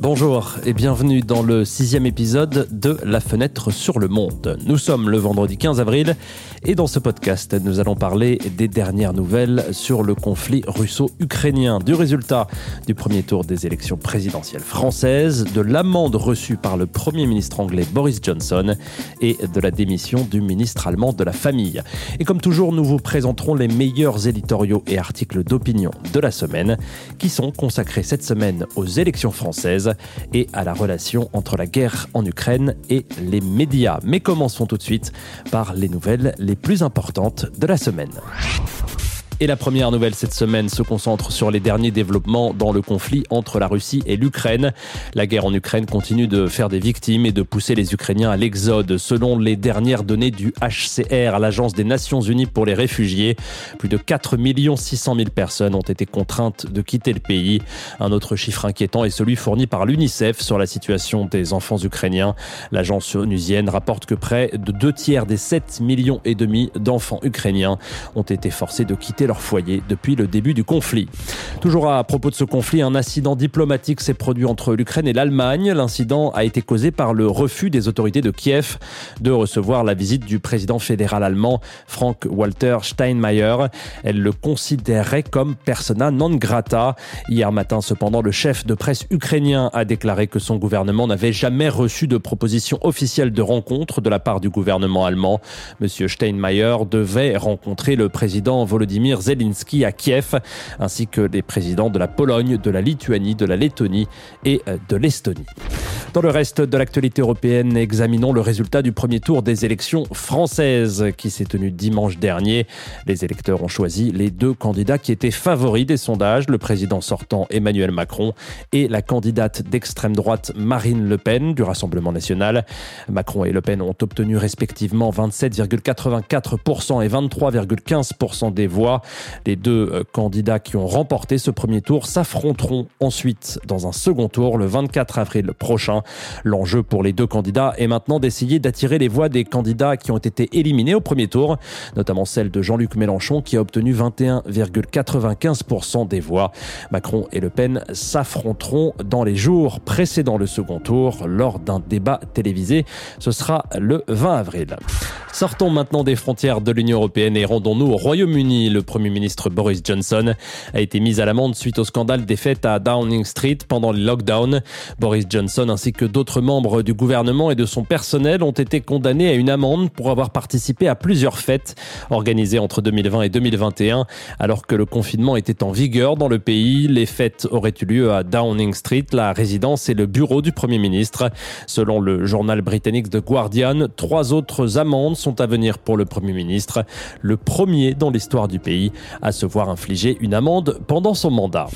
Bonjour et bienvenue dans le sixième épisode de La fenêtre sur le monde. Nous sommes le vendredi 15 avril et dans ce podcast nous allons parler des dernières nouvelles sur le conflit russo-ukrainien, du résultat du premier tour des élections présidentielles françaises, de l'amende reçue par le Premier ministre anglais Boris Johnson et de la démission du ministre allemand de la famille. Et comme toujours nous vous présenterons les meilleurs éditoriaux et articles d'opinion de la semaine qui sont consacrés cette semaine aux élections françaises et à la relation entre la guerre en Ukraine et les médias. Mais commençons tout de suite par les nouvelles les plus importantes de la semaine. Et la première nouvelle cette semaine se concentre sur les derniers développements dans le conflit entre la Russie et l'Ukraine. La guerre en Ukraine continue de faire des victimes et de pousser les Ukrainiens à l'exode. Selon les dernières données du HCR, l'Agence des Nations Unies pour les réfugiés, plus de 4 600 000 personnes ont été contraintes de quitter le pays. Un autre chiffre inquiétant est celui fourni par l'UNICEF sur la situation des enfants ukrainiens. L'agence onusienne rapporte que près de deux tiers des 7 millions et demi d'enfants ukrainiens ont été forcés de quitter leur foyer depuis le début du conflit. Toujours à propos de ce conflit, un incident diplomatique s'est produit entre l'Ukraine et l'Allemagne. L'incident a été causé par le refus des autorités de Kiev de recevoir la visite du président fédéral allemand Frank-Walter Steinmeier. Elle le considérait comme persona non grata. Hier matin, cependant, le chef de presse ukrainien a déclaré que son gouvernement n'avait jamais reçu de proposition officielle de rencontre de la part du gouvernement allemand. Monsieur Steinmeier devait rencontrer le président Volodymyr Zelensky à Kiev, ainsi que les présidents de la Pologne, de la Lituanie, de la Lettonie et euh, de l'Estonie. Dans le reste de l'actualité européenne, examinons le résultat du premier tour des élections françaises qui s'est tenu dimanche dernier. Les électeurs ont choisi les deux candidats qui étaient favoris des sondages, le président sortant Emmanuel Macron et la candidate d'extrême droite Marine Le Pen du Rassemblement national. Macron et Le Pen ont obtenu respectivement 27,84% et 23,15% des voix. Les deux euh, candidats qui ont remporté ce premier tour s'affronteront ensuite dans un second tour le 24 avril prochain. L'enjeu pour les deux candidats est maintenant d'essayer d'attirer les voix des candidats qui ont été éliminés au premier tour, notamment celle de Jean-Luc Mélenchon qui a obtenu 21,95% des voix. Macron et Le Pen s'affronteront dans les jours précédant le second tour lors d'un débat télévisé. Ce sera le 20 avril. Sortons maintenant des frontières de l'Union européenne et rendons-nous au Royaume-Uni. Le ministre Boris Johnson a été mis à l'amende suite au scandale des fêtes à Downing Street pendant le lockdown. Boris Johnson ainsi que d'autres membres du gouvernement et de son personnel ont été condamnés à une amende pour avoir participé à plusieurs fêtes organisées entre 2020 et 2021 alors que le confinement était en vigueur dans le pays. Les fêtes auraient eu lieu à Downing Street, la résidence et le bureau du Premier ministre. Selon le journal britannique The Guardian, trois autres amendes sont à venir pour le Premier ministre, le premier dans l'histoire du pays à se voir infliger une amende pendant son mandat.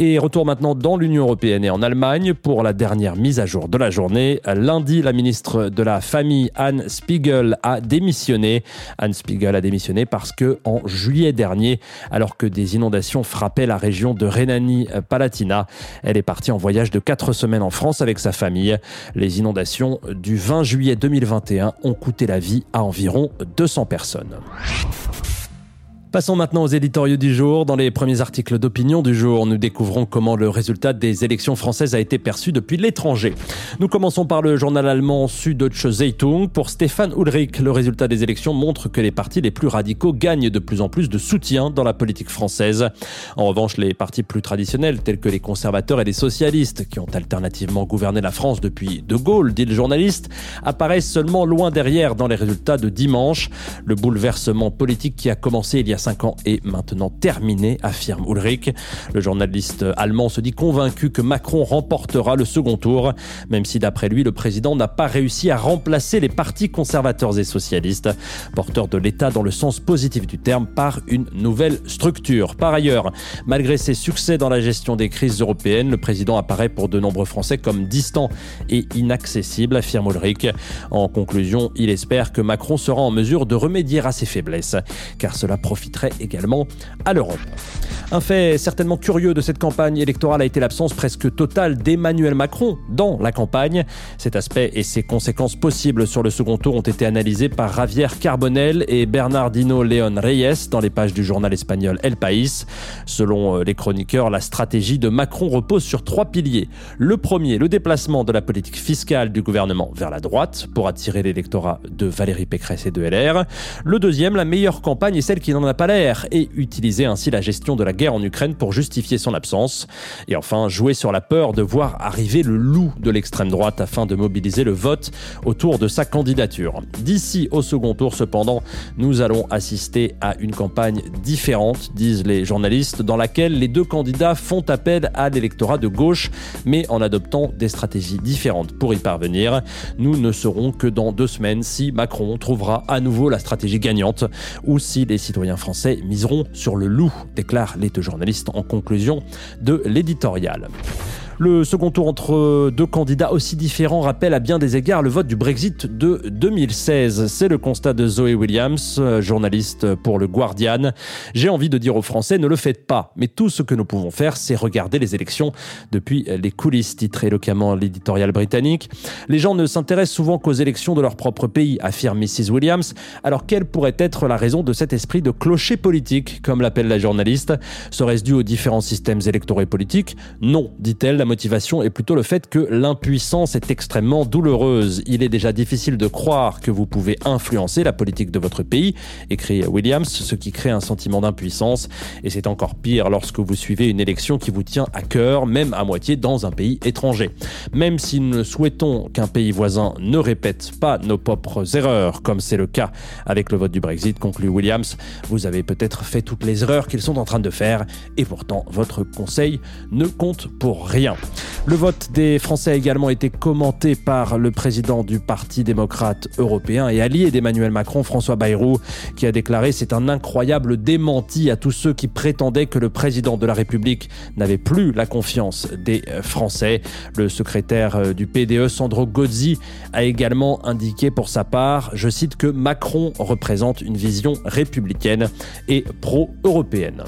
Et retour maintenant dans l'Union européenne et en Allemagne pour la dernière mise à jour de la journée. Lundi, la ministre de la Famille, Anne Spiegel, a démissionné. Anne Spiegel a démissionné parce que en juillet dernier, alors que des inondations frappaient la région de Rhénanie-Palatina, elle est partie en voyage de quatre semaines en France avec sa famille. Les inondations du 20 juillet 2021 ont coûté la vie à environ 200 personnes. Passons maintenant aux éditoriaux du jour. Dans les premiers articles d'opinion du jour, nous découvrons comment le résultat des élections françaises a été perçu depuis l'étranger. Nous commençons par le journal allemand Süddeutsche Zeitung. Pour Stéphane Ulrich, le résultat des élections montre que les partis les plus radicaux gagnent de plus en plus de soutien dans la politique française. En revanche, les partis plus traditionnels, tels que les conservateurs et les socialistes, qui ont alternativement gouverné la France depuis De Gaulle, dit le journaliste, apparaissent seulement loin derrière dans les résultats de dimanche. Le bouleversement politique qui a commencé il y a 5 ans est maintenant terminé, affirme Ulrich. Le journaliste allemand se dit convaincu que Macron remportera le second tour, même si d'après lui, le président n'a pas réussi à remplacer les partis conservateurs et socialistes, porteurs de l'État dans le sens positif du terme, par une nouvelle structure. Par ailleurs, malgré ses succès dans la gestion des crises européennes, le président apparaît pour de nombreux Français comme distant et inaccessible, affirme Ulrich. En conclusion, il espère que Macron sera en mesure de remédier à ses faiblesses, car cela profite également à l'Europe. Un fait certainement curieux de cette campagne électorale a été l'absence presque totale d'Emmanuel Macron dans la campagne. Cet aspect et ses conséquences possibles sur le second tour ont été analysés par Javier Carbonel et Bernardino León Reyes dans les pages du journal espagnol El País. Selon euh, les chroniqueurs, la stratégie de Macron repose sur trois piliers. Le premier, le déplacement de la politique fiscale du gouvernement vers la droite pour attirer l'électorat de Valérie Pécresse et de LR. Le deuxième, la meilleure campagne est celle qui n'en a pas l'air et utiliser ainsi la gestion de la guerre en Ukraine pour justifier son absence. Et enfin, jouer sur la peur de voir arriver le loup de l'extrême droite afin de mobiliser le vote autour de sa candidature. D'ici au second tour, cependant, nous allons assister à une campagne différente, disent les journalistes, dans laquelle les deux candidats font appel à l'électorat de gauche, mais en adoptant des stratégies différentes pour y parvenir. Nous ne serons que dans deux semaines si Macron trouvera à nouveau la stratégie gagnante ou si les citoyens français miseront sur le loup, déclare les deux journalistes en conclusion de l'éditorial. Le second tour entre deux candidats aussi différents rappelle à bien des égards le vote du Brexit de 2016. C'est le constat de Zoé Williams, journaliste pour le Guardian. J'ai envie de dire aux Français, ne le faites pas. Mais tout ce que nous pouvons faire, c'est regarder les élections depuis les coulisses, titre éloquemment l'éditorial britannique. Les gens ne s'intéressent souvent qu'aux élections de leur propre pays, affirme Mrs. Williams. Alors quelle pourrait être la raison de cet esprit de clocher politique, comme l'appelle la journaliste? Serait-ce dû aux différents systèmes électoraux et politiques? Non, dit-elle motivation est plutôt le fait que l'impuissance est extrêmement douloureuse. Il est déjà difficile de croire que vous pouvez influencer la politique de votre pays, écrit Williams, ce qui crée un sentiment d'impuissance. Et c'est encore pire lorsque vous suivez une élection qui vous tient à cœur, même à moitié dans un pays étranger. Même si nous souhaitons qu'un pays voisin ne répète pas nos propres erreurs, comme c'est le cas avec le vote du Brexit, conclut Williams, vous avez peut-être fait toutes les erreurs qu'ils sont en train de faire, et pourtant votre conseil ne compte pour rien. Le vote des Français a également été commenté par le président du Parti démocrate européen et allié d'Emmanuel Macron, François Bayrou, qui a déclaré c'est un incroyable démenti à tous ceux qui prétendaient que le président de la République n'avait plus la confiance des Français. Le secrétaire euh, du PDE, Sandro Gozzi, a également indiqué pour sa part, je cite, que Macron représente une vision républicaine et pro-européenne.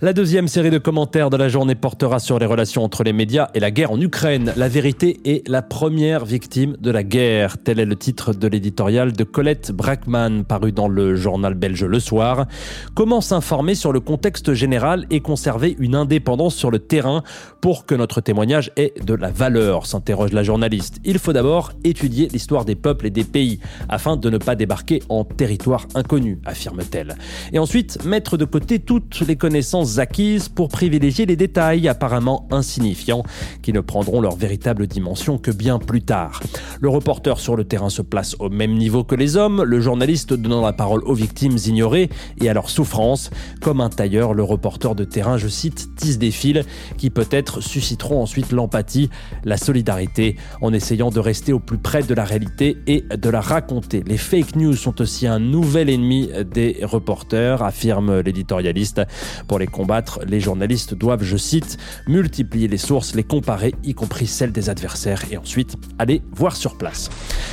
La deuxième série de commentaires de la journée portera sur les relations entre les médias et la guerre en Ukraine. La vérité est la première victime de la guerre. Tel est le titre de l'éditorial de Colette Brackman paru dans le journal belge Le Soir. Comment s'informer sur le contexte général et conserver une indépendance sur le terrain pour que notre témoignage ait de la valeur s'interroge la journaliste. Il faut d'abord étudier l'histoire des peuples et des pays afin de ne pas débarquer en territoire inconnu, affirme-t-elle. Et ensuite, mettre de côté toutes les connaissances acquises pour privilégier les détails apparemment insignifiants qui ne prendront leur véritable dimension que bien plus tard. Le reporter sur le terrain se place au même niveau que les hommes, le journaliste donnant la parole aux victimes ignorées et à leurs souffrances. Comme un tailleur, le reporter de terrain, je cite, tisse des fils qui peut-être susciteront ensuite l'empathie, la solidarité, en essayant de rester au plus près de la réalité et de la raconter. Les fake news sont aussi un nouvel ennemi des reporters, affirme l'éditorialiste. Pour les combattre, les journalistes doivent, je cite, multiplier les sources, les comparer, y compris celles des adversaires, et ensuite aller voir sur place.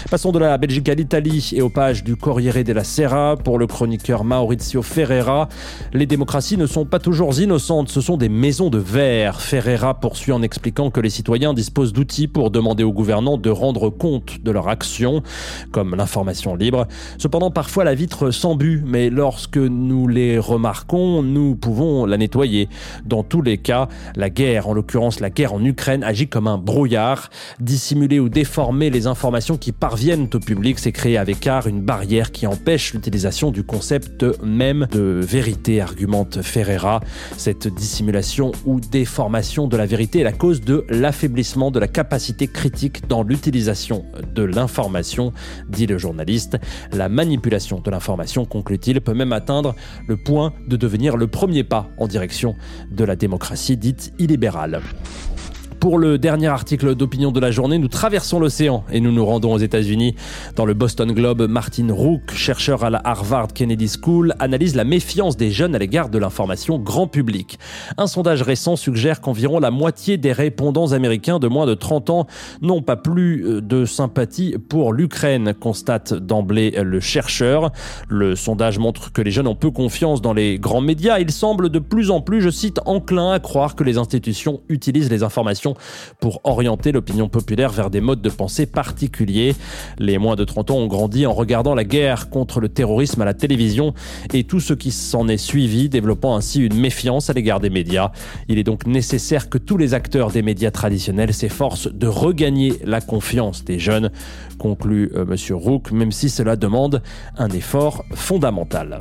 Passons de la Belgique à l'Italie et aux pages du Corriere della Sera pour le chroniqueur Maurizio Ferreira. Les démocraties ne sont pas toujours innocentes, ce sont des maisons de verre. Ferreira poursuit en expliquant que les citoyens disposent d'outils pour demander aux gouvernants de rendre compte de leurs actions, comme l'information libre. Cependant, parfois la vitre s'embue, mais lorsque nous les remarquons, nous pouvons la nettoyer. Dans tous les cas, la guerre, en l'occurrence la guerre en Ukraine, agit comme un brouillard. Dissimuler ou déformer les informations qui parviennent au public, c'est créer avec art une barrière qui empêche l'utilisation du concept même de vérité, argumente Ferreira. Cette dissimulation ou déformation de la vérité est la cause de l'affaiblissement de la capacité critique dans l'utilisation de l'information, dit le journaliste. La manipulation de l'information, conclut-il, peut même atteindre le point de devenir le premier pas en direction de la démocratie dite illibérale. Pour le dernier article d'opinion de la journée, nous traversons l'océan et nous nous rendons aux États-Unis. Dans le Boston Globe, Martin Rook, chercheur à la Harvard Kennedy School, analyse la méfiance des jeunes à l'égard de l'information grand public. Un sondage récent suggère qu'environ la moitié des répondants américains de moins de 30 ans n'ont pas plus euh, de sympathie pour l'Ukraine, constate d'emblée le chercheur. Le sondage montre que les jeunes ont peu confiance dans les grands médias. Ils semblent de plus en plus, je cite, enclins à croire que les institutions utilisent les informations pour orienter l'opinion populaire vers des modes de pensée particuliers. Les moins de 30 ans ont grandi en regardant la guerre contre le terrorisme à la télévision et tout ce qui s'en est suivi, développant ainsi une méfiance à l'égard des médias. Il est donc nécessaire que tous les acteurs des médias traditionnels s'efforcent de regagner la confiance des jeunes, conclut euh, M. Rook, même si cela demande un effort fondamental.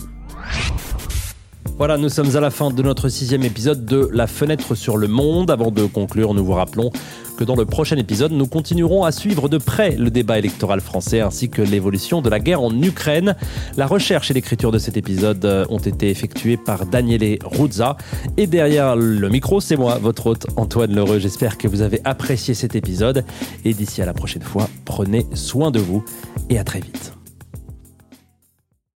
Voilà, nous sommes à la fin de notre sixième épisode de La fenêtre sur le monde. Avant de conclure, nous vous rappelons que dans le prochain épisode, nous continuerons à suivre de près le débat électoral français ainsi que l'évolution de la guerre en Ukraine. La recherche et l'écriture de cet épisode ont été effectuées par Daniele Ruzza. Et derrière le micro, c'est moi, votre hôte Antoine Lheureux. J'espère que vous avez apprécié cet épisode. Et d'ici à la prochaine fois, prenez soin de vous et à très vite.